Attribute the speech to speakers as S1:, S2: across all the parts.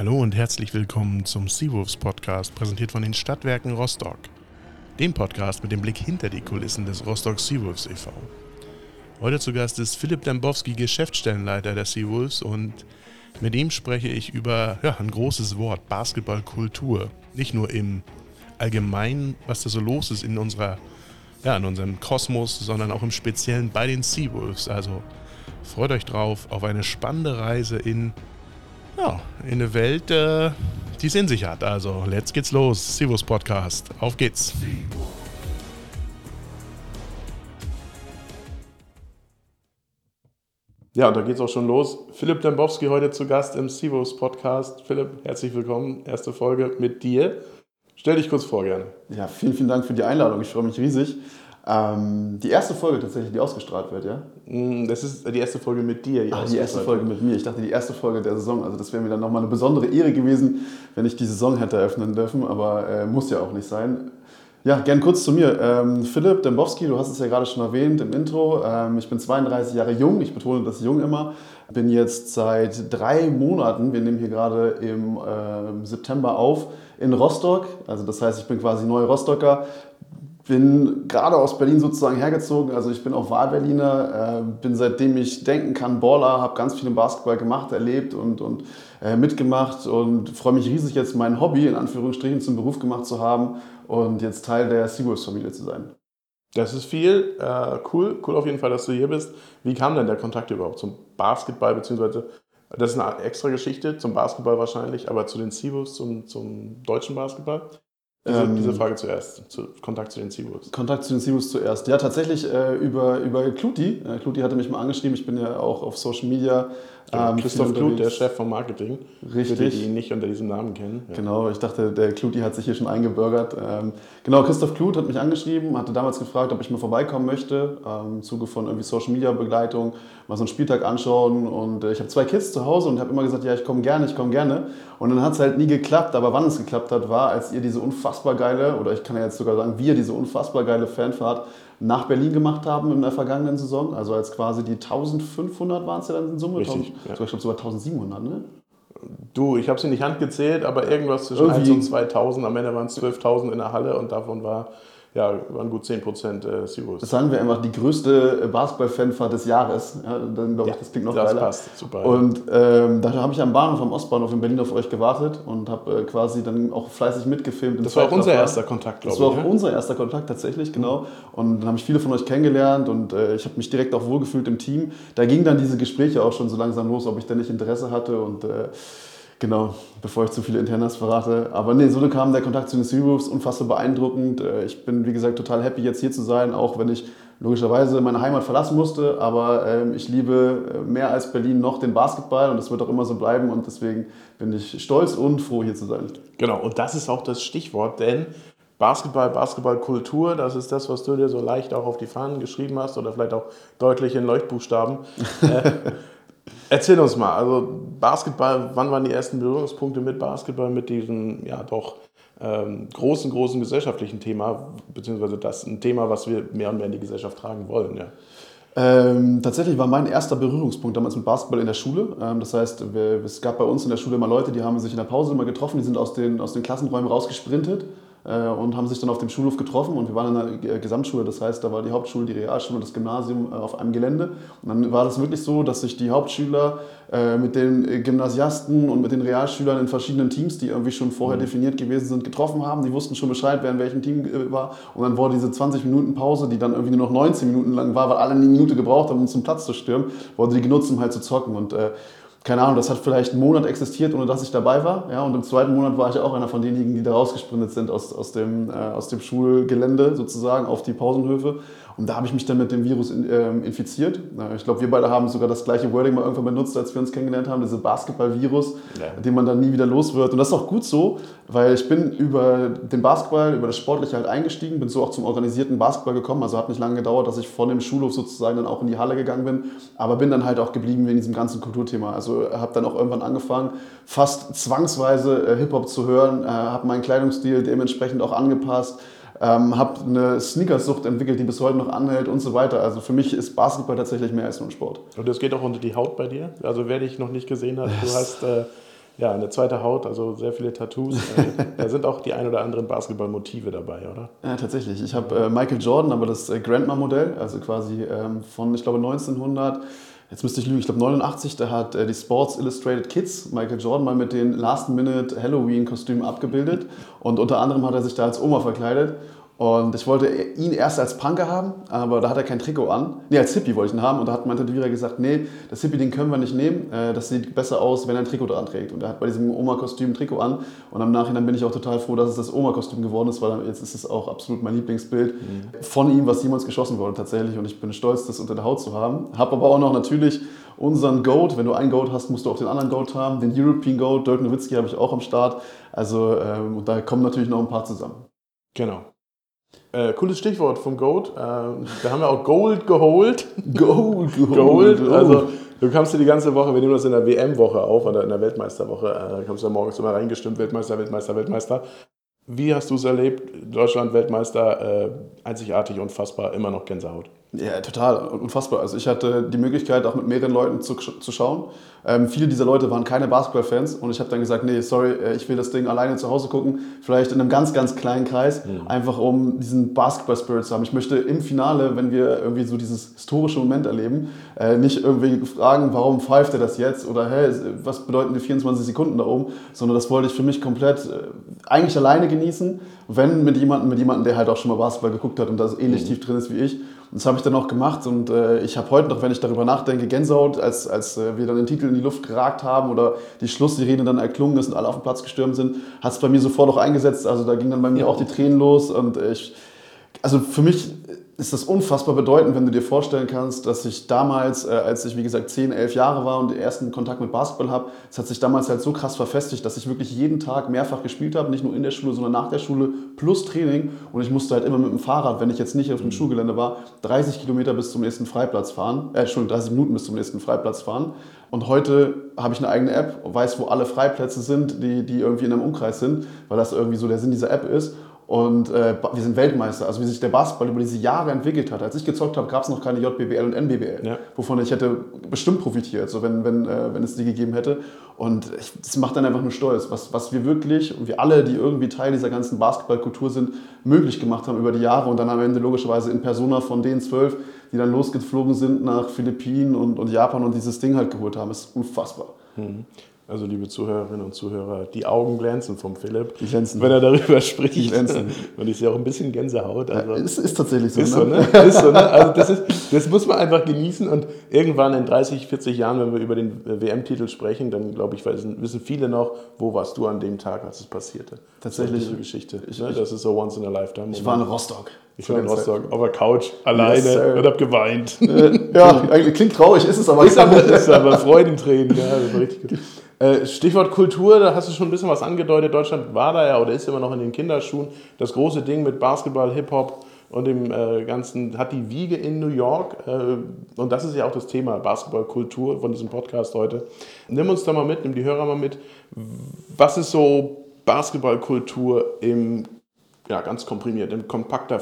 S1: Hallo und herzlich willkommen zum Seawolves Podcast, präsentiert von den Stadtwerken Rostock. Dem Podcast mit dem Blick hinter die Kulissen des Rostock Seawolves e.V. Heute zu Gast ist Philipp Dembowski, Geschäftsstellenleiter der Seawolves und mit ihm spreche ich über ja, ein großes Wort, Basketballkultur. Nicht nur im Allgemeinen, was da so los ist in unserer, ja, in unserem Kosmos, sondern auch im Speziellen bei den Seawolves. Also freut euch drauf auf eine spannende Reise in ja, in eine Welt, äh, die es in sich hat. Also, let's geht's los. Sivus Podcast. Auf geht's. Ja, und da geht's auch schon los. Philipp Dembowski heute zu Gast im Sivus Podcast. Philipp, herzlich willkommen. Erste Folge mit dir. Stell dich kurz vor, gerne.
S2: Ja, vielen, vielen Dank für die Einladung. Ich freue mich riesig. Ähm, die erste Folge tatsächlich, die ausgestrahlt wird, ja?
S1: Mm, das ist die erste Folge mit dir.
S2: Die, Ach, die erste Folge mit mir. Ich dachte, die erste Folge der Saison. Also das wäre mir dann nochmal eine besondere Ehre gewesen, wenn ich die Saison hätte eröffnen dürfen. Aber äh, muss ja auch nicht sein. Ja, gern kurz zu mir. Ähm, Philipp Dembowski, du hast es ja gerade schon erwähnt im Intro. Ähm, ich bin 32 Jahre jung. Ich betone das jung immer. Bin jetzt seit drei Monaten, wir nehmen hier gerade im äh, September auf, in Rostock. Also das heißt, ich bin quasi neuer Rostocker bin gerade aus Berlin sozusagen hergezogen. Also ich bin auch Wahlberliner, äh, bin seitdem ich denken kann Baller, habe ganz viel im Basketball gemacht, erlebt und, und äh, mitgemacht und freue mich riesig jetzt mein Hobby in Anführungsstrichen zum Beruf gemacht zu haben und jetzt Teil der Seawolves-Familie zu sein.
S1: Das ist viel. Äh, cool, cool auf jeden Fall, dass du hier bist. Wie kam denn der Kontakt überhaupt zum Basketball, beziehungsweise das ist eine extra Geschichte, zum Basketball wahrscheinlich, aber zu den Seawolves, zum, zum deutschen Basketball? Diese, ähm, diese, Frage zuerst, zu, Kontakt zu den Seawolves.
S2: Kontakt zu den Seawolves zuerst. Ja, tatsächlich äh, über, über Kluti. Äh, Kluti hatte mich mal angeschrieben, ich bin ja auch auf Social Media
S1: ähm, Christoph Klut, der Chef vom Marketing.
S2: Richtig.
S1: Für die, die ihn nicht unter diesem Namen kennen.
S2: Ja. Genau, ich dachte, der Kluti hat sich hier schon eingebürgert. Ähm, genau, Christoph Klut hat mich angeschrieben, hatte damals gefragt, ob ich mal vorbeikommen möchte, ähm, im Zuge von irgendwie Social Media Begleitung, mal so einen Spieltag anschauen. Und äh, ich habe zwei Kids zu Hause und habe immer gesagt, ja, ich komme gerne, ich komme gerne. Und dann hat es halt nie geklappt, aber wann es geklappt hat, war, als ihr diese unfassbar geile, oder ich kann ja jetzt sogar sagen, wir diese unfassbar geile Fanfahrt nach Berlin gemacht haben in der vergangenen Saison. Also als quasi die 1500 waren es ja dann in Summe.
S1: Richtig,
S2: 1000, ja. Ich glaube sogar 1700, ne?
S1: Du, ich habe sie nicht handgezählt, aber irgendwas zwischen Irgendwie. 1 und 2000. Am Ende waren es 12.000 in der Halle und davon war ja, waren gut 10 Prozent äh.
S2: Das sagen wir einfach die größte äh, Basketball-Fanfahrt des Jahres. Ja, dann glaube ich, das klingt noch das geiler.
S1: passt, super.
S2: Und ähm, da habe ich am Bahnhof, am Ostbahnhof in Berlin auf euch gewartet und habe äh, quasi dann auch fleißig mitgefilmt.
S1: Das war auch unser erster Kontakt,
S2: glaube ich. Das war auch ja? unser erster Kontakt tatsächlich, genau. Und dann habe ich viele von euch kennengelernt und äh, ich habe mich direkt auch wohlgefühlt im Team. Da gingen dann diese Gespräche auch schon so langsam los, ob ich denn nicht Interesse hatte und äh, Genau, bevor ich zu viele Internas verrate. Aber nee, so kam der Kontakt zu den Seawolves unfassbar beeindruckend. Äh, ich bin, wie gesagt, total happy, jetzt hier zu sein, auch wenn ich logischerweise meine Heimat verlassen musste. Aber ähm, ich liebe äh, mehr als Berlin noch den Basketball und das wird auch immer so bleiben. Und deswegen bin ich stolz und froh, hier zu sein.
S1: Genau, und das ist auch das Stichwort, denn Basketball, Basketballkultur, das ist das, was du dir so leicht auch auf die Fahnen geschrieben hast oder vielleicht auch deutlich in Leuchtbuchstaben. Äh, Erzähl uns mal, also Basketball, wann waren die ersten Berührungspunkte mit Basketball, mit diesem ja doch ähm, großen, großen gesellschaftlichen Thema, beziehungsweise das ein Thema, was wir mehr und mehr in die Gesellschaft tragen wollen, ja?
S2: Ähm, tatsächlich war mein erster Berührungspunkt damals mit Basketball in der Schule. Ähm, das heißt, wir, es gab bei uns in der Schule immer Leute, die haben sich in der Pause immer getroffen, die sind aus den, aus den Klassenräumen rausgesprintet und haben sich dann auf dem Schulhof getroffen und wir waren in der Gesamtschule, das heißt, da war die Hauptschule, die Realschule und das Gymnasium äh, auf einem Gelände. Und dann war das wirklich so, dass sich die Hauptschüler äh, mit den Gymnasiasten und mit den Realschülern in verschiedenen Teams, die irgendwie schon vorher mhm. definiert gewesen sind, getroffen haben. Die wussten schon Bescheid, wer in welchem Team war. Und dann wurde diese 20 Minuten Pause, die dann irgendwie nur noch 19 Minuten lang war, weil alle eine Minute gebraucht haben, um zum Platz zu stürmen, wurde die genutzt, um halt zu zocken. Und äh, keine Ahnung, das hat vielleicht einen Monat existiert, ohne dass ich dabei war. Ja, und im zweiten Monat war ich auch einer von denjenigen, die da rausgesprintet sind aus, aus, dem, äh, aus dem Schulgelände sozusagen auf die Pausenhöfe und da habe ich mich dann mit dem Virus in, äh, infiziert. Ich glaube, wir beide haben sogar das gleiche Wording mal irgendwann benutzt, als wir uns kennengelernt haben, diese Basketball-Virus, ja. den man dann nie wieder los wird. Und das ist auch gut so, weil ich bin über den Basketball, über das Sportliche halt eingestiegen, bin so auch zum organisierten Basketball gekommen. Also hat nicht lange gedauert, dass ich von dem Schulhof sozusagen dann auch in die Halle gegangen bin, aber bin dann halt auch geblieben wegen diesem ganzen Kulturthema. Also habe dann auch irgendwann angefangen, fast zwangsweise äh, Hip-Hop zu hören, äh, habe meinen Kleidungsstil dementsprechend auch angepasst ähm, habe eine Sneakersucht entwickelt, die bis heute noch anhält und so weiter. Also für mich ist Basketball tatsächlich mehr als nur ein Sport.
S1: Und das geht auch unter die Haut bei dir? Also wer dich noch nicht gesehen hat, du hast äh, ja, eine zweite Haut, also sehr viele Tattoos. Äh, da sind auch die ein oder anderen Basketballmotive dabei, oder?
S2: Ja, tatsächlich. Ich habe äh, Michael Jordan, aber das äh, Grandma-Modell, also quasi ähm, von, ich glaube, 1900 jetzt müsste ich lügen, ich glaube 89, da hat äh, die Sports Illustrated Kids Michael Jordan mal mit den Last-Minute Halloween-Kostümen abgebildet. Und unter anderem hat er sich da als Oma verkleidet und ich wollte ihn erst als Punker haben, aber da hat er kein Trikot an. Nee, als Hippie wollte ich ihn haben. Und da hat mein Tätowierer gesagt, nee, das Hippie-Ding können wir nicht nehmen. Äh, das sieht besser aus, wenn er ein Trikot dran trägt. Und er hat bei diesem Oma-Kostüm ein Trikot an. Und im Nachhinein bin ich auch total froh, dass es das Oma-Kostüm geworden ist, weil jetzt ist es auch absolut mein Lieblingsbild von ihm, was jemals geschossen wurde tatsächlich. Und ich bin stolz, das unter der Haut zu haben. Hab aber auch noch natürlich unseren Goat. Wenn du einen Goat hast, musst du auch den anderen Goat haben. Den European Goat, Dirk Nowitzki habe ich auch am Start. Also ähm, da kommen natürlich noch ein paar zusammen.
S1: Genau. Äh, cooles Stichwort vom Goat. Äh, da haben wir auch Gold geholt.
S2: Gold
S1: geholt. Gold. Also du kamst dir die ganze Woche, wir nehmen das in der WM-Woche auf oder in der Weltmeisterwoche, äh, kamst du ja morgens immer reingestimmt, Weltmeister, Weltmeister, Weltmeister. Wie hast du es erlebt? Deutschland Weltmeister, äh, einzigartig, unfassbar, immer noch Gänsehaut.
S2: Ja, total, unfassbar. Also ich hatte die Möglichkeit, auch mit mehreren Leuten zu, zu schauen. Ähm, viele dieser Leute waren keine Basketballfans und ich habe dann gesagt, nee, sorry, äh, ich will das Ding alleine zu Hause gucken, vielleicht in einem ganz, ganz kleinen Kreis, mhm. einfach um diesen Basketball-Spirit zu haben. Ich möchte im Finale, wenn wir irgendwie so dieses historische Moment erleben, äh, nicht irgendwie fragen, warum pfeift er das jetzt oder hey, was bedeuten die 24 Sekunden da oben, sondern das wollte ich für mich komplett äh, eigentlich alleine genießen, wenn mit jemandem, mit jemandem, der halt auch schon mal Basketball geguckt hat und da so ähnlich mhm. tief drin ist wie ich. Und das habe ich dann auch gemacht und äh, ich habe heute noch, wenn ich darüber nachdenke, Gänsehaut, als, als äh, wir dann den Titel in die Luft geragt haben oder die Schlusssirene dann erklungen ist und alle auf den Platz gestürmt sind, hat es bei mir sofort auch eingesetzt. Also da ging dann bei mir ja. auch die Tränen los und ich, also für mich ist das unfassbar bedeutend, wenn du dir vorstellen kannst, dass ich damals, äh, als ich wie gesagt 10, 11 Jahre war und den ersten Kontakt mit Basketball habe, es hat sich damals halt so krass verfestigt, dass ich wirklich jeden Tag mehrfach gespielt habe, nicht nur in der Schule, sondern nach der Schule plus Training. Und ich musste halt immer mit dem Fahrrad, wenn ich jetzt nicht auf dem mhm. Schulgelände war, 30 Kilometer bis zum nächsten Freiplatz fahren, äh, Entschuldigung, 30 Minuten bis zum nächsten Freiplatz fahren. Und heute habe ich eine eigene App, weiß, wo alle Freiplätze sind, die, die irgendwie in einem Umkreis sind, weil das irgendwie so der Sinn dieser App ist und äh, wir sind Weltmeister. Also wie sich der Basketball über diese Jahre entwickelt hat. Als ich gezockt habe, gab es noch keine JBL und NBBL, ja. wovon ich hätte bestimmt profitiert, so wenn, wenn, äh, wenn es die gegeben hätte. Und ich, das macht dann einfach nur stolz, was, was wir wirklich und wir alle, die irgendwie Teil dieser ganzen Basketballkultur sind, möglich gemacht haben über die Jahre und dann am Ende logischerweise in Persona von den zwölf, die dann losgeflogen sind nach Philippinen und, und Japan und dieses Ding halt geholt haben, ist unfassbar.
S1: Mhm. Also liebe Zuhörerinnen und Zuhörer, die Augen glänzen vom Philipp,
S2: die glänzen.
S1: wenn er darüber spricht. Die glänzen. Und ich sehe auch ein bisschen Gänsehaut.
S2: Also ja, ist, ist tatsächlich so.
S1: Ist ne? so, ne? ist so, ne? Also das, ist, das muss man einfach genießen und irgendwann in 30, 40 Jahren, wenn wir über den WM-Titel sprechen, dann glaube ich, wissen viele noch, wo warst du an dem Tag, als es passierte.
S2: Tatsächlich.
S1: diese Geschichte. Ich, ne? Das ist so once in a lifetime.
S2: Ich war in Rostock.
S1: Ich war in Rostock, auf der Couch, alleine yes, und habe geweint.
S2: ja, eigentlich klingt traurig, ist es aber.
S1: Ist aber, ist aber Freudentränen, ja, das war richtig gut. Äh, Stichwort Kultur, da hast du schon ein bisschen was angedeutet. Deutschland war da ja oder ist immer noch in den Kinderschuhen. Das große Ding mit Basketball, Hip-Hop und dem äh, Ganzen hat die Wiege in New York. Äh, und das ist ja auch das Thema Basketballkultur von diesem Podcast heute. Nimm uns da mal mit, nimm die Hörer mal mit. Was ist so Basketballkultur im, ja, ganz komprimiert, in kompakter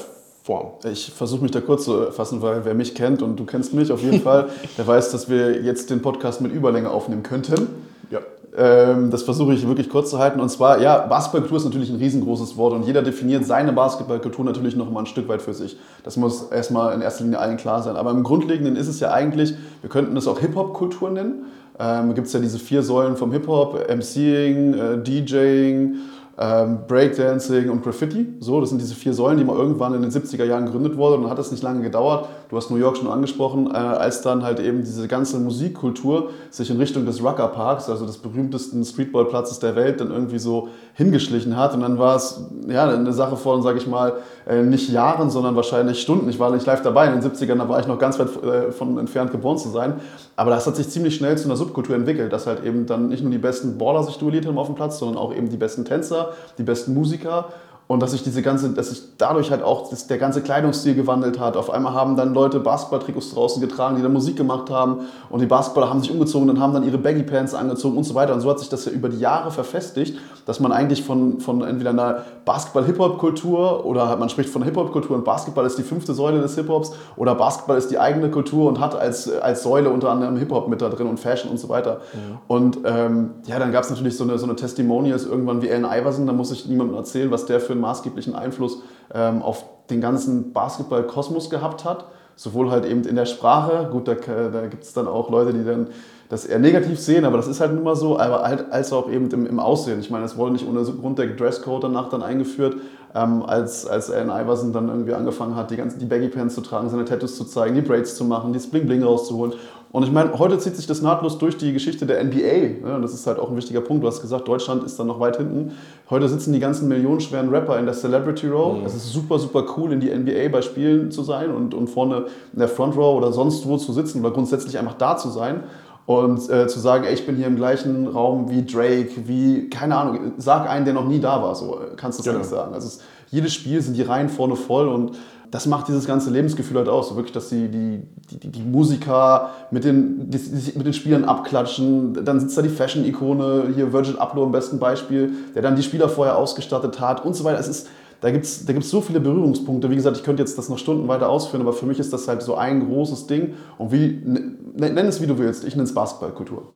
S1: Form.
S2: Ich versuche mich da kurz zu fassen, weil wer mich kennt und du kennst mich auf jeden Fall, der weiß, dass wir jetzt den Podcast mit Überlänge aufnehmen könnten. Ja. Ähm, das versuche ich wirklich kurz zu halten. Und zwar, ja, Basketballkultur ist natürlich ein riesengroßes Wort und jeder definiert seine Basketballkultur natürlich noch mal ein Stück weit für sich. Das muss erstmal in erster Linie allen klar sein. Aber im Grundlegenden ist es ja eigentlich, wir könnten es auch Hip-Hop-Kultur nennen. Ähm, Gibt es ja diese vier Säulen vom Hip-Hop, MCing, äh, DJing, ähm, Breakdancing und Graffiti. So, das sind diese vier Säulen, die mal irgendwann in den 70er Jahren gegründet wurden. Und dann hat es nicht lange gedauert. Du hast New York schon angesprochen, äh, als dann halt eben diese ganze Musikkultur sich in Richtung des Rucker Parks, also des berühmtesten Streetballplatzes der Welt, dann irgendwie so hingeschlichen hat. Und dann war es ja eine Sache von, sage ich mal, äh, nicht Jahren, sondern wahrscheinlich Stunden. Ich war nicht live dabei in den 70ern, da war ich noch ganz weit äh, von entfernt geboren zu sein. Aber das hat sich ziemlich schnell zu einer Subkultur entwickelt, dass halt eben dann nicht nur die besten Baller sich duelliert haben auf dem Platz, sondern auch eben die besten Tänzer, die besten Musiker. Und dass sich diese ganze, dass sich dadurch halt auch das, der ganze Kleidungsstil gewandelt hat. Auf einmal haben dann Leute Basketballtrikots draußen getragen, die dann Musik gemacht haben und die Basketballer haben sich umgezogen und haben dann ihre Baggy Pants angezogen und so weiter. Und so hat sich das ja über die Jahre verfestigt, dass man eigentlich von, von entweder einer Basketball-Hip-Hop-Kultur oder man spricht von Hip-Hop-Kultur und Basketball ist die fünfte Säule des Hip-Hops oder Basketball ist die eigene Kultur und hat als, als Säule unter anderem Hip-Hop mit da drin und Fashion und so weiter. Ja. Und ähm, ja, dann gab es natürlich so eine, so eine Testimonials irgendwann wie Allen Iverson, da muss ich niemandem erzählen, was der für maßgeblichen Einfluss ähm, auf den ganzen Basketball-Kosmos gehabt hat. Sowohl halt eben in der Sprache, gut, da, da gibt es dann auch Leute, die dann das eher negativ sehen, aber das ist halt nun mal so, aber halt als auch eben im, im Aussehen. Ich meine, es wurde nicht ohne Grund der Dresscode danach dann eingeführt, ähm, als, als Allen Iverson dann irgendwie angefangen hat, die ganzen die Baggy Pants zu tragen, seine Tattoos zu zeigen, die Braids zu machen, die Bling Bling rauszuholen. Und ich meine, heute zieht sich das nahtlos durch die Geschichte der NBA. Ne? Das ist halt auch ein wichtiger Punkt. Du hast gesagt, Deutschland ist dann noch weit hinten. Heute sitzen die ganzen millionenschweren Rapper in der Celebrity Row. Mhm. Es ist super, super cool, in die NBA bei Spielen zu sein und, und vorne in der Front Row oder sonst wo zu sitzen oder grundsätzlich einfach da zu sein. Und äh, zu sagen, ey, ich bin hier im gleichen Raum wie Drake, wie, keine Ahnung, sag einen, der noch nie da war, so kannst du es genau. nicht sagen. Also es, jedes Spiel sind die Reihen vorne voll und das macht dieses ganze Lebensgefühl halt aus. So wirklich, dass die, die, die, die Musiker mit den, die, mit den Spielern abklatschen. Dann sitzt da die Fashion-Ikone, hier Virgil Abloh im besten Beispiel, der dann die Spieler vorher ausgestattet hat und so weiter. Es ist, da gibt es da gibt's so viele Berührungspunkte. Wie gesagt, ich könnte jetzt das noch Stunden weiter ausführen, aber für mich ist das halt so ein großes Ding. Und wie, nenn es wie du willst, ich nenne es Basketballkultur.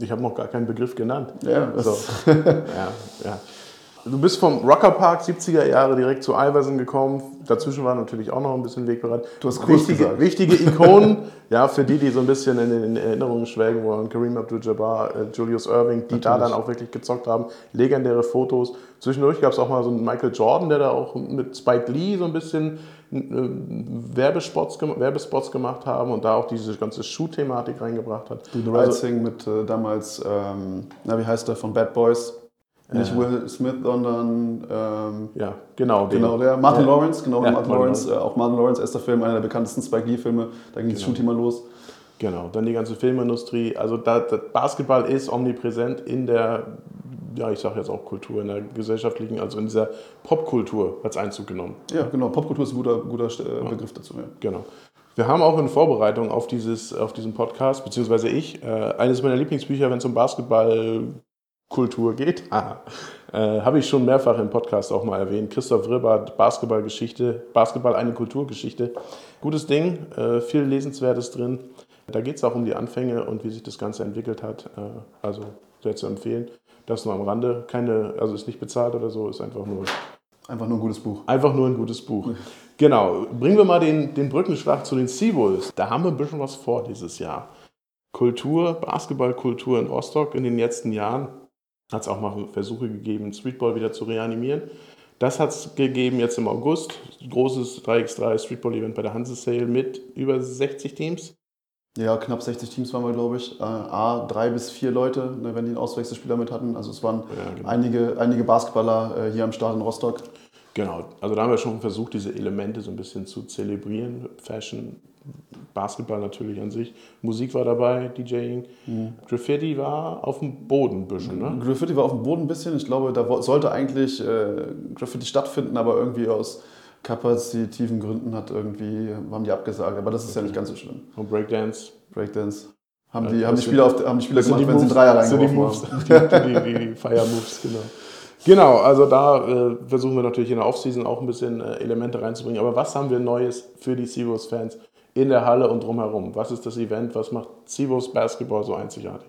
S1: Ich habe noch gar keinen Begriff genannt. Ja, so. ja, ja. Du bist vom Rockerpark 70er Jahre direkt zu Iverson gekommen. Dazwischen war natürlich auch noch ein bisschen Wegbereit.
S2: Du hast wichtige,
S1: gesagt. wichtige Ikonen, ja, für die, die so ein bisschen in den Erinnerungen schwelgen wollen. Kareem Abdul-Jabbar, äh, Julius Irving, die natürlich. da dann auch wirklich gezockt haben. Legendäre Fotos. Zwischendurch gab es auch mal so einen Michael Jordan, der da auch mit Spike Lee so ein bisschen äh, Werbespots, Werbespots gemacht haben und da auch diese ganze Schuh-Thematik reingebracht hat.
S2: Du, The Right also, Thing mit äh, damals, ähm, na, wie heißt der, von Bad Boys? Nicht Will Smith, sondern
S1: ähm, ja, genau,
S2: genau der Martin ja. Lawrence, genau ja, Martin Lawrence, äh, auch Martin Lawrence, erster Film, einer der bekanntesten Spike Lee Filme. Da ging genau. das Shooting los.
S1: Genau, dann die ganze Filmindustrie. Also da, Basketball ist omnipräsent in der, ja, ich sage jetzt auch Kultur, in der gesellschaftlichen, also in dieser Popkultur hat es Einzug genommen.
S2: Ja, genau. Popkultur ist ein guter, guter äh, Begriff dazu. Ja.
S1: Genau. Wir haben auch in Vorbereitung auf, dieses, auf diesen Podcast, beziehungsweise ich, äh, eines meiner Lieblingsbücher, wenn es um Basketball Kultur geht. äh, Habe ich schon mehrfach im Podcast auch mal erwähnt. Christoph Ribbert, Basketballgeschichte, Basketball eine Kulturgeschichte. Gutes Ding, äh, viel Lesenswertes drin. Da geht es auch um die Anfänge und wie sich das Ganze entwickelt hat. Äh, also sehr zu empfehlen. Das nur am Rande. Keine, also ist nicht bezahlt oder so, ist einfach nur.
S2: Einfach nur ein gutes Buch.
S1: Einfach nur ein gutes Buch. genau. Bringen wir mal den, den Brückenschlag zu den Seawolves. Da haben wir ein bisschen was vor dieses Jahr. Kultur, Basketballkultur in Rostock in den letzten Jahren hat es auch mal Versuche gegeben, Streetball wieder zu reanimieren. Das hat es gegeben jetzt im August. Großes 3x3 Streetball-Event bei der Hanse Sale mit über 60 Teams.
S2: Ja, knapp 60 Teams waren wir, glaube ich. Äh, A, drei bis vier Leute, ne, wenn die einen Auswechselspieler mit hatten. Also es waren ja, genau. einige, einige Basketballer äh, hier am Start in Rostock.
S1: Genau, also da haben wir schon versucht, diese Elemente so ein bisschen zu zelebrieren. Fashion, Basketball natürlich an sich. Musik war dabei, DJing. Mhm. Graffiti war auf dem Boden ein bisschen, ne?
S2: Graffiti war auf dem Boden ein bisschen. Ich glaube, da sollte eigentlich äh, Graffiti stattfinden, aber irgendwie aus kapazitiven Gründen hat irgendwie, haben die abgesagt. Aber das ist okay. ja nicht ganz so schlimm.
S1: Und Breakdance?
S2: Breakdance. Haben die, haben die Spieler, auf, haben die Spieler gemacht, die wenn Moves, sie Dreier reingeworfen
S1: die haben. Die, die, die Fire Moves, genau. Genau, also da äh, versuchen wir natürlich in der Offseason auch ein bisschen äh, Elemente reinzubringen. Aber was haben wir Neues für die Seahawks-Fans? in der Halle und drumherum? Was ist das Event? Was macht Civos Basketball so einzigartig?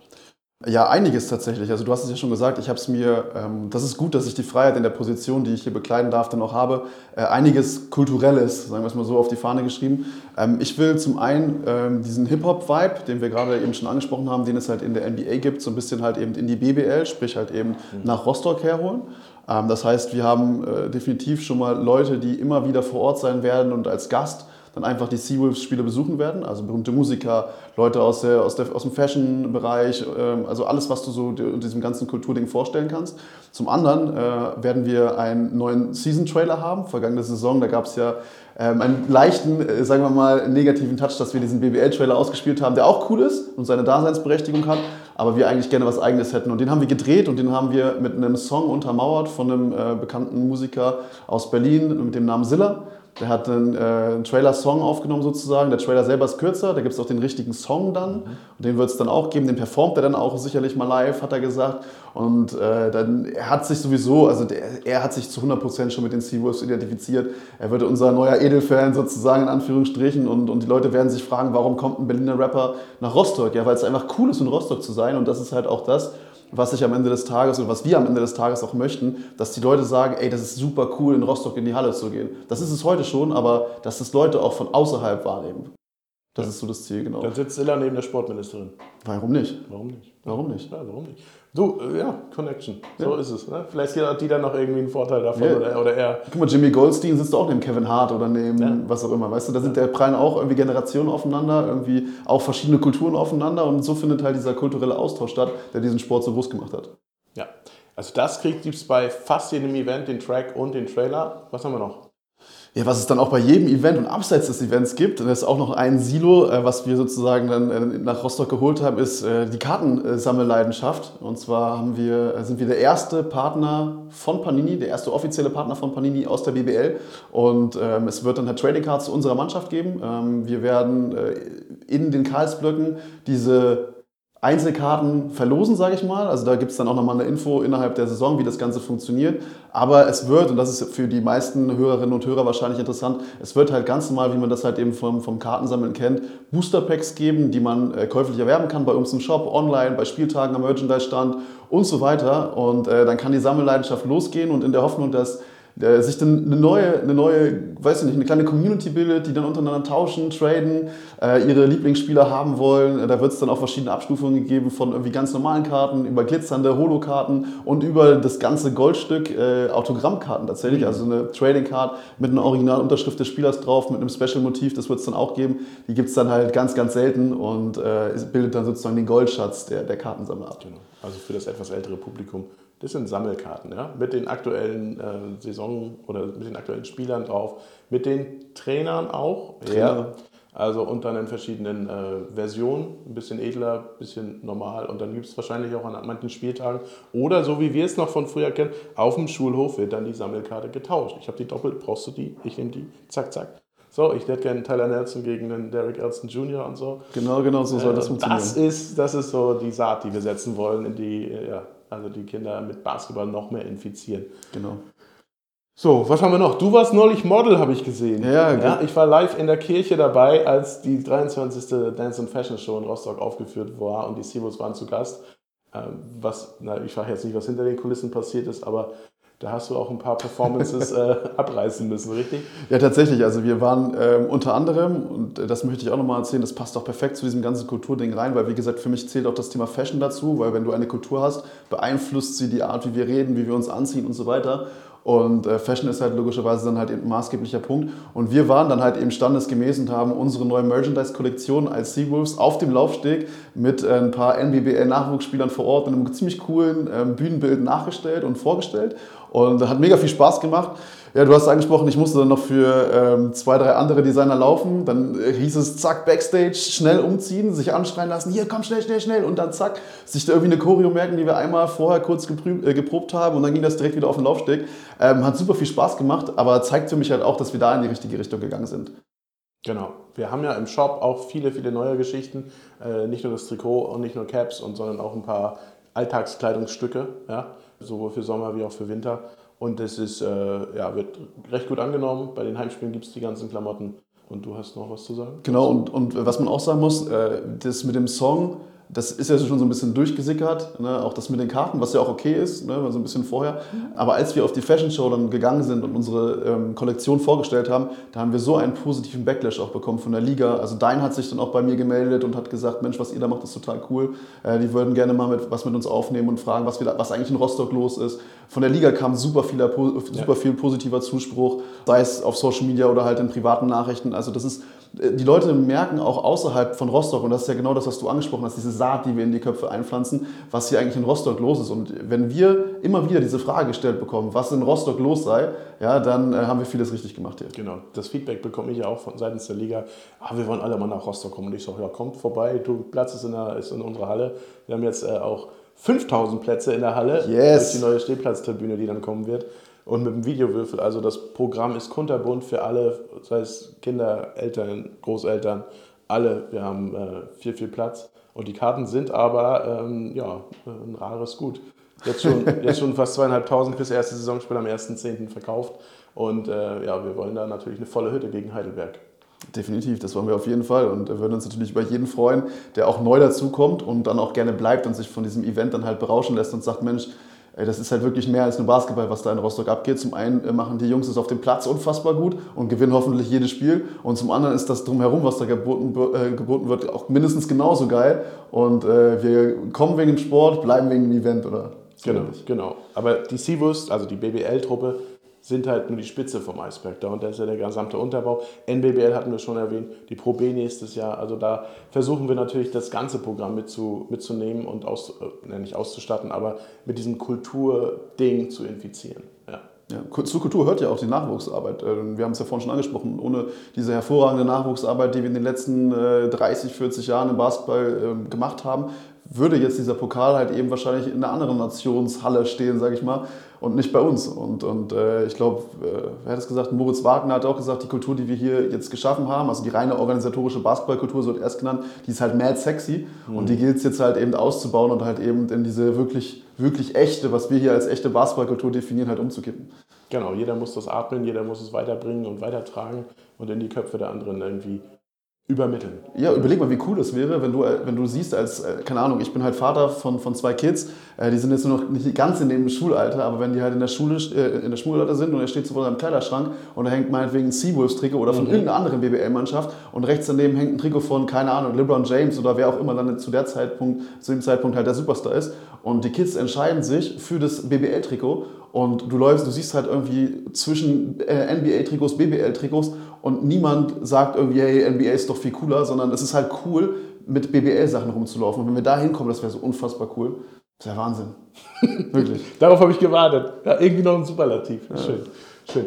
S2: Ja, einiges tatsächlich. Also du hast es ja schon gesagt, ich habe es mir, ähm, das ist gut, dass ich die Freiheit in der Position, die ich hier bekleiden darf, dann auch habe, äh, einiges Kulturelles, sagen wir es mal so, auf die Fahne geschrieben. Ähm, ich will zum einen ähm, diesen Hip-Hop-Vibe, den wir gerade eben schon angesprochen haben, den es halt in der NBA gibt, so ein bisschen halt eben in die BBL, sprich halt eben mhm. nach Rostock herholen. Ähm, das heißt, wir haben äh, definitiv schon mal Leute, die immer wieder vor Ort sein werden und als Gast dann einfach die Seawolves-Spiele besuchen werden. Also berühmte Musiker, Leute aus, der, aus, der, aus dem Fashion-Bereich, ähm, also alles, was du so diesem ganzen Kulturding vorstellen kannst. Zum anderen äh, werden wir einen neuen Season-Trailer haben. Vergangene Saison, da gab es ja ähm, einen leichten, äh, sagen wir mal, negativen Touch, dass wir diesen BBL-Trailer ausgespielt haben, der auch cool ist und seine Daseinsberechtigung hat. aber wir eigentlich gerne was Eigenes hätten. Und den haben wir gedreht und den haben wir mit einem Song untermauert von einem äh, bekannten Musiker aus Berlin mit dem Namen Silla. Der hat einen, äh, einen Trailer-Song aufgenommen sozusagen. Der Trailer selber ist kürzer, da gibt es auch den richtigen Song dann. Mhm. Und den wird es dann auch geben. Den performt er dann auch sicherlich mal live, hat er gesagt. Und äh, dann, er hat sich sowieso, also der, er hat sich zu 100% schon mit den Seawolves identifiziert. Er wird unser neuer Edelfan sozusagen in Anführungsstrichen. Und, und die Leute werden sich fragen, warum kommt ein Berliner Rapper nach Rostock? Ja, weil es einfach cool ist, in Rostock zu sein. Und das ist halt auch das, was ich am Ende des Tages und was wir am Ende des Tages auch möchten, dass die Leute sagen, ey, das ist super cool, in Rostock in die Halle zu gehen. Das ist es heute schon, aber dass das Leute auch von außerhalb wahrnehmen. Das ja. ist so das Ziel, genau.
S1: Dann sitzt Illa neben der Sportministerin.
S2: Warum nicht?
S1: Warum nicht?
S2: Warum nicht?
S1: Ja, warum nicht? Du, äh, ja, Connection. So ja. ist es. Ne? Vielleicht hat die dann noch irgendwie einen Vorteil davon ja. oder, oder er.
S2: Guck mal, Jimmy Goldstein sitzt auch neben Kevin Hart oder neben ja. was auch immer. Weißt du, da sind der prallen auch irgendwie Generationen aufeinander, irgendwie auch verschiedene Kulturen aufeinander und so findet halt dieser kulturelle Austausch statt, der diesen Sport so groß gemacht hat.
S1: Ja, also das gibt es bei fast jedem Event, den Track und den Trailer. Was haben wir noch?
S2: Ja, was es dann auch bei jedem Event und abseits des Events gibt, und das ist auch noch ein Silo, äh, was wir sozusagen dann äh, nach Rostock geholt haben, ist äh, die Kartensammelleidenschaft. Und zwar wir, sind wir der erste Partner von Panini, der erste offizielle Partner von Panini aus der BBL. Und ähm, es wird dann halt Trading Cards zu unserer Mannschaft geben. Ähm, wir werden in den Karlsblöcken diese Einzelkarten verlosen, sage ich mal. Also da gibt es dann auch nochmal eine Info innerhalb der Saison, wie das Ganze funktioniert. Aber es wird, und das ist für die meisten Hörerinnen und Hörer wahrscheinlich interessant, es wird halt ganz normal, wie man das halt eben vom, vom Kartensammeln kennt, Booster Packs geben, die man äh, käuflich erwerben kann bei uns im Shop, online, bei Spieltagen am Merchandise-Stand und so weiter. Und äh, dann kann die Sammelleidenschaft losgehen und in der Hoffnung, dass der sich dann eine neue, eine neue, weiß ich nicht, eine kleine Community bildet, die dann untereinander tauschen, traden, äh, ihre Lieblingsspieler haben wollen. Da wird es dann auch verschiedene Abstufungen gegeben von irgendwie ganz normalen Karten über glitzernde Holo-Karten und über das ganze Goldstück äh, Autogrammkarten tatsächlich. Mhm. Also eine Trading Card mit einer Originalunterschrift des Spielers drauf, mit einem Special-Motiv, das wird es dann auch geben. Die gibt es dann halt ganz, ganz selten und äh, bildet dann sozusagen den Goldschatz der, der Kartensammler ab.
S1: Genau. Also für das etwas ältere Publikum das sind Sammelkarten, ja, mit den aktuellen äh, Saison oder mit den aktuellen Spielern drauf, mit den Trainern auch. Trainer. Ja. Also und dann in verschiedenen äh, Versionen, ein bisschen edler, ein bisschen normal. Und dann gibt es wahrscheinlich auch an manchen Spieltagen oder so wie wir es noch von früher kennen, auf dem Schulhof wird dann die Sammelkarte getauscht. Ich habe die doppelt, brauchst du die? Ich nehme die, zack, zack. So, ich hätte gerne Tyler Nelson gegen den Derek Elston Jr. und so.
S2: Genau, genau, so soll das äh, funktionieren.
S1: Das ist, das ist so die Saat, die wir setzen wollen in die, ja, also die Kinder mit Basketball noch mehr infizieren.
S2: Genau.
S1: So, was haben wir noch? Du warst neulich Model, habe ich gesehen.
S2: Ja, ja,
S1: ich war live in der Kirche dabei, als die 23. Dance and Fashion Show in Rostock aufgeführt war und die Sivos waren zu Gast. Ähm, was, na, ich frage jetzt nicht, was hinter den Kulissen passiert ist, aber da hast du auch ein paar Performances äh, abreißen müssen, richtig?
S2: Ja, tatsächlich. Also wir waren ähm, unter anderem, und das möchte ich auch nochmal erzählen, das passt auch perfekt zu diesem ganzen Kulturding rein, weil wie gesagt, für mich zählt auch das Thema Fashion dazu, weil wenn du eine Kultur hast, beeinflusst sie die Art, wie wir reden, wie wir uns anziehen und so weiter. Und äh, Fashion ist halt logischerweise dann halt eben ein maßgeblicher Punkt. Und wir waren dann halt eben standesgemäß und haben unsere neue Merchandise-Kollektion als Seawolves auf dem Laufsteg mit äh, ein paar NBBL-Nachwuchsspielern vor Ort in einem ziemlich coolen äh, Bühnenbild nachgestellt und vorgestellt. Und hat mega viel Spaß gemacht. Ja, du hast angesprochen, ich musste dann noch für ähm, zwei, drei andere Designer laufen. Dann äh, hieß es, zack, Backstage, schnell umziehen, sich anschreien lassen, hier, komm, schnell, schnell, schnell. Und dann zack, sich da irgendwie eine Choreo merken, die wir einmal vorher kurz geprobt, äh, geprobt haben. Und dann ging das direkt wieder auf den Laufsteg. Ähm, hat super viel Spaß gemacht, aber zeigt für mich halt auch, dass wir da in die richtige Richtung gegangen sind.
S1: Genau. Wir haben ja im Shop auch viele, viele neue Geschichten. Äh, nicht nur das Trikot und nicht nur Caps, und, sondern auch ein paar Alltagskleidungsstücke. Ja? sowohl für Sommer wie auch für Winter. Und es ist, äh, ja, wird recht gut angenommen. Bei den Heimspielen gibt es die ganzen Klamotten. Und du hast noch was zu sagen?
S2: Genau, und, und was man auch sagen muss, äh, das mit dem Song, das ist ja schon so ein bisschen durchgesickert, ne? auch das mit den Karten, was ja auch okay ist, ne? so ein bisschen vorher. Aber als wir auf die Fashion Show dann gegangen sind und unsere ähm, Kollektion vorgestellt haben, da haben wir so einen positiven Backlash auch bekommen von der Liga. Also Dein hat sich dann auch bei mir gemeldet und hat gesagt, Mensch, was ihr da macht, ist total cool. Äh, die würden gerne mal mit, was mit uns aufnehmen und fragen, was, wir da, was eigentlich in Rostock los ist. Von der Liga kam super, vieler, super viel positiver Zuspruch, sei es auf Social Media oder halt in privaten Nachrichten. Also das ist äh, die Leute merken auch außerhalb von Rostock, und das ist ja genau das, was du angesprochen hast, diese Saat, die wir in die Köpfe einpflanzen, was hier eigentlich in Rostock los ist. Und wenn wir immer wieder diese Frage gestellt bekommen, was in Rostock los sei, ja, dann äh, haben wir vieles richtig gemacht hier.
S1: Genau, das Feedback bekomme ich ja auch von seitens der Liga. Ah, wir wollen alle mal nach Rostock kommen. Und ich sage, ja, kommt vorbei, du, Platz ist in, der, ist in unserer Halle. Wir haben jetzt äh, auch 5000 Plätze in der Halle
S2: yes.
S1: durch die neue Stehplatztribüne, die dann kommen wird und mit dem Videowürfel. Also das Programm ist kunterbunt für alle, sei es Kinder, Eltern, Großeltern, alle. Wir haben äh, viel, viel Platz. Und die Karten sind aber ähm, ja, ein rares Gut. Jetzt schon, jetzt schon fast zweieinhalbtausend fürs erste Saisonspiel am 1.10. verkauft. Und äh, ja, wir wollen da natürlich eine volle Hütte gegen Heidelberg.
S2: Definitiv, das wollen wir auf jeden Fall und wir würden uns natürlich über jeden freuen, der auch neu dazukommt und dann auch gerne bleibt und sich von diesem Event dann halt berauschen lässt und sagt, Mensch, das ist halt wirklich mehr als nur Basketball, was da in Rostock abgeht. Zum einen äh, machen die Jungs es auf dem Platz unfassbar gut und gewinnen hoffentlich jedes Spiel. Und zum anderen ist das drumherum, was da geboten, äh, geboten wird, auch mindestens genauso geil. Und äh, wir kommen wegen dem Sport, bleiben wegen dem Event, oder?
S1: Genau, genau. Aber die Seawurst, also die BBL-Truppe, sind halt nur die Spitze vom Eisberg. Darunter ist ja der gesamte Unterbau. NBBL hatten wir schon erwähnt, die Pro B nächstes Jahr. Also da versuchen wir natürlich das ganze Programm mitzu, mitzunehmen und aus, äh, nicht auszustatten, aber mit diesem Kulturding zu infizieren. Ja.
S2: Ja, zur Kultur hört ja auch die Nachwuchsarbeit. Äh, wir haben es ja vorhin schon angesprochen. Ohne diese hervorragende Nachwuchsarbeit, die wir in den letzten 30, äh, 40 Jahren im Basketball ähm, gemacht haben, würde jetzt dieser Pokal halt eben wahrscheinlich in einer anderen Nationshalle stehen, sage ich mal, und nicht bei uns. Und, und äh, ich glaube, äh, wer hat es gesagt? Moritz Wagner hat auch gesagt, die Kultur, die wir hier jetzt geschaffen haben, also die reine organisatorische Basketballkultur, so wird erst genannt, die ist halt mad sexy mhm. und die gilt es jetzt halt eben auszubauen und halt eben in diese wirklich, wirklich echte, was wir hier als echte Basketballkultur definieren, halt umzukippen.
S1: Genau, jeder muss das atmen, jeder muss es weiterbringen und weitertragen und in die Köpfe der anderen irgendwie übermitteln.
S2: Ja, überleg mal, wie cool das wäre, wenn du, äh, wenn du siehst, als, äh, keine Ahnung, ich bin halt Vater von, von zwei Kids, äh, die sind jetzt nur noch nicht ganz in dem Schulalter, aber wenn die halt in der Schule, in der Schulalter sind und er steht so vor seinem Kleiderschrank und da hängt meinetwegen ein Seawolves-Trikot oder von mhm. irgendeiner anderen BBL-Mannschaft und rechts daneben hängt ein Trikot von, keine Ahnung, LeBron James oder wer auch immer dann zu der Zeitpunkt, zu dem Zeitpunkt halt der Superstar ist und die Kids entscheiden sich für das BBL-Trikot und du läufst, du siehst halt irgendwie zwischen NBA-Trikots, BBL-Trikots und niemand sagt irgendwie, hey, NBA ist doch viel cooler, sondern es ist halt cool, mit BBL-Sachen rumzulaufen. Und wenn wir da hinkommen, das wäre so unfassbar cool. Das wäre Wahnsinn.
S1: Wirklich. Darauf habe ich gewartet. Ja, irgendwie noch ein Superlativ. Schön. Ja. Schön.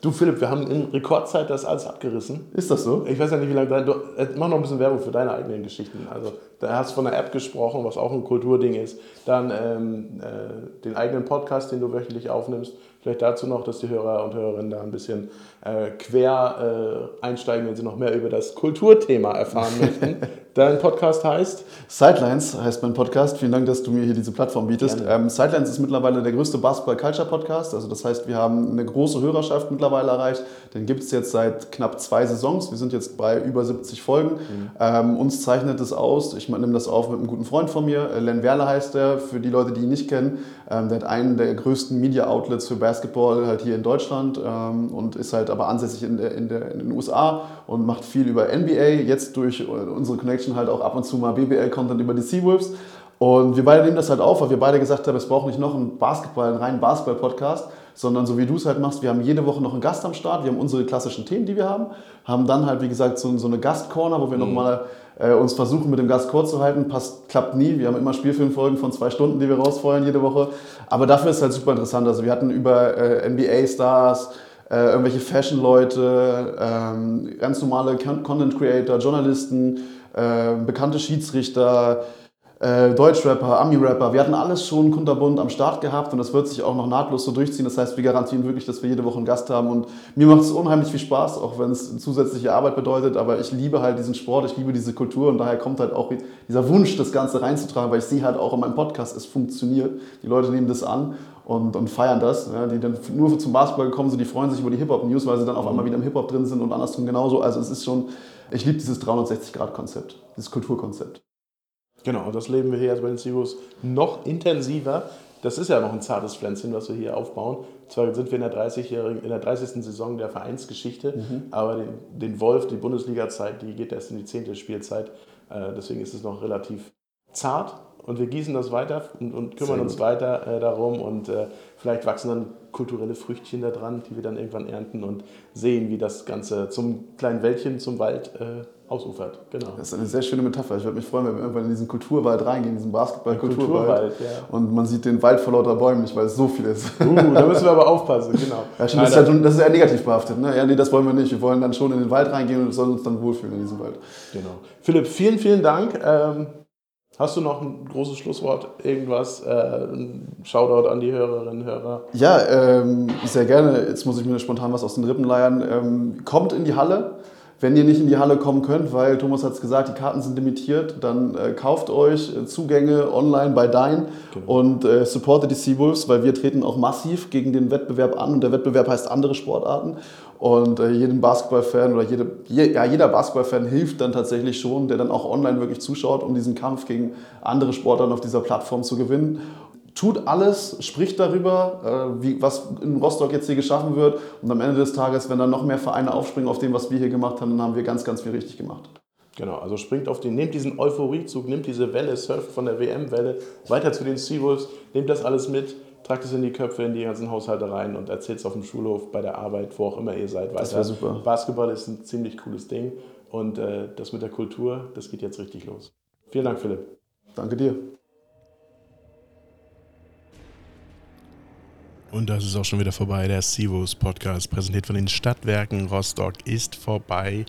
S1: Du Philipp, wir haben in Rekordzeit das alles abgerissen.
S2: Ist das so?
S1: Ich weiß ja nicht, wie lange. Du, äh, mach noch ein bisschen Werbung für deine eigenen Geschichten. Also, da hast du von einer App gesprochen, was auch ein Kulturding ist. Dann ähm, äh, den eigenen Podcast, den du wöchentlich aufnimmst. Vielleicht dazu noch, dass die Hörer und Hörerinnen da ein bisschen äh, quer äh, einsteigen, wenn sie noch mehr über das Kulturthema erfahren möchten. Dein Podcast heißt?
S2: Sidelines heißt mein Podcast. Vielen Dank, dass du mir hier diese Plattform bietest. Ähm, Sidelines ist mittlerweile der größte Basketball-Culture-Podcast. Also das heißt, wir haben eine große Hörerschaft mittlerweile erreicht. Den gibt es jetzt seit knapp zwei Saisons. Wir sind jetzt bei über 70 Folgen. Mhm. Ähm, uns zeichnet es aus. Ich nehme das auf mit einem guten Freund von mir. Äh, Len Werle heißt er. Für die Leute, die ihn nicht kennen, ähm, der hat einen der größten Media-Outlets für Basketball Basketball halt hier in Deutschland ähm, und ist halt aber ansässig in, der, in, der, in, den USA und macht viel über NBA. Jetzt durch unsere Connection halt auch ab und zu mal BBL-Content über die Seawolves. Und wir beide nehmen das halt auf, weil wir beide gesagt haben, es braucht nicht noch einen Basketball, einen reinen Basketball-Podcast, sondern so wie du es halt machst, wir haben jede Woche noch einen Gast am Start, wir haben unsere klassischen Themen, die wir haben, haben dann halt, wie gesagt, so, so eine Gast-Corner, wo wir mhm. nochmal äh, uns versuchen, mit dem Gast kurz zu halten. Passt, klappt nie. Wir haben immer Spielfilmfolgen von zwei Stunden, die wir rausfeuern jede Woche. Aber dafür ist es halt super interessant. Also wir hatten über äh, NBA-Stars, äh, irgendwelche Fashion-Leute, ähm, ganz normale Content-Creator, Journalisten, äh, bekannte Schiedsrichter, äh, Deutschrapper, Ami-Rapper. Wir hatten alles schon kunterbunt am Start gehabt und das wird sich auch noch nahtlos so durchziehen. Das heißt, wir garantieren wirklich, dass wir jede Woche einen Gast haben und mir macht es unheimlich viel Spaß, auch wenn es zusätzliche Arbeit bedeutet. Aber ich liebe halt diesen Sport, ich liebe diese Kultur und daher kommt halt auch dieser Wunsch, das Ganze reinzutragen, weil ich sehe halt auch in meinem Podcast, es funktioniert. Die Leute nehmen das an und, und feiern das. Ja, die dann nur zum Basketball gekommen sind, die freuen sich über die Hip-Hop-News, weil sie dann auf einmal wieder im Hip-Hop drin sind und andersrum genauso. Also es ist schon, ich liebe dieses 360-Grad-Konzept, dieses Kulturkonzept.
S1: Genau, das leben wir hier jetzt bei den Seagulls noch intensiver. Das ist ja noch ein zartes Pflänzchen, was wir hier aufbauen. Zwar sind wir in der 30. In der 30. Saison der Vereinsgeschichte, mhm. aber den, den, Wolf, die Bundesliga-Zeit, die geht erst in die 10. Spielzeit. Äh, deswegen ist es noch relativ zart und wir gießen das weiter und, und kümmern uns weiter äh, darum und äh, vielleicht wachsen dann kulturelle Früchtchen da dran, die wir dann irgendwann ernten und sehen, wie das Ganze zum kleinen Wäldchen, zum Wald äh, ausufert.
S2: Genau. Das ist eine sehr schöne Metapher. Ich würde mich freuen, wenn wir irgendwann in diesen Kulturwald reingehen, in diesen Basketball-Kulturwald. Ja. Und man sieht den Wald vor lauter Bäumen nicht, weil es so viel ist.
S1: Uh, da müssen wir aber aufpassen, genau.
S2: Ja, schon, das, ist ja, das ist ja negativ behaftet. Ne? Ja, nee, das wollen wir nicht. Wir wollen dann schon in den Wald reingehen und sollen uns dann wohlfühlen in diesem Wald.
S1: Genau. Philipp, vielen, vielen Dank. Ähm, Hast du noch ein großes Schlusswort, irgendwas, äh, ein Shoutout an die Hörerinnen und Hörer?
S2: Ja, ähm, sehr gerne. Jetzt muss ich mir spontan was aus den Rippen leiern. Ähm, kommt in die Halle. Wenn ihr nicht in die Halle kommen könnt, weil Thomas hat es gesagt, die Karten sind limitiert, dann äh, kauft euch äh, Zugänge online bei Dine genau. und äh, supportet die Seawolves, weil wir treten auch massiv gegen den Wettbewerb an und der Wettbewerb heißt andere Sportarten. Und äh, jedem Basketballfan oder jede, je, ja, jeder Basketballfan hilft dann tatsächlich schon, der dann auch online wirklich zuschaut, um diesen Kampf gegen andere Sportarten auf dieser Plattform zu gewinnen tut alles, spricht darüber, äh, wie, was in Rostock jetzt hier geschaffen wird. Und am Ende des Tages, wenn dann noch mehr Vereine aufspringen auf dem, was wir hier gemacht haben, dann haben wir ganz, ganz viel richtig gemacht.
S1: Genau, also springt auf den, nehmt diesen Euphoriezug, nehmt diese Welle, surft von der WM-Welle weiter zu den Seawolves, nehmt das alles mit, tragt es in die Köpfe, in die ganzen Haushalte rein und erzählt es auf dem Schulhof, bei der Arbeit, wo auch immer ihr seid, weiter. Das
S2: wäre super.
S1: Basketball ist ein ziemlich cooles Ding und äh, das mit der Kultur, das geht jetzt richtig los. Vielen Dank, Philipp.
S2: Danke dir.
S1: Und das ist auch schon wieder vorbei. Der Sivos Podcast, präsentiert von den Stadtwerken Rostock, ist vorbei.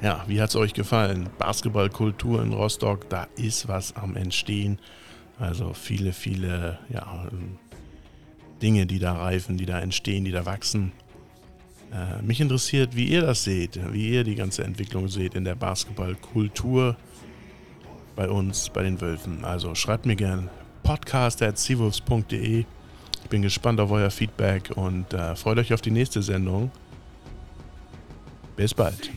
S1: Ja, wie hat es euch gefallen? Basketballkultur in Rostock, da ist was am Entstehen. Also viele, viele ja, Dinge, die da reifen, die da entstehen, die da wachsen. Äh, mich interessiert, wie ihr das seht, wie ihr die ganze Entwicklung seht in der Basketballkultur bei uns, bei den Wölfen. Also schreibt mir gerne podcast.cwolves.de ich bin gespannt auf euer Feedback und äh, freut euch auf die nächste Sendung. Bis bald.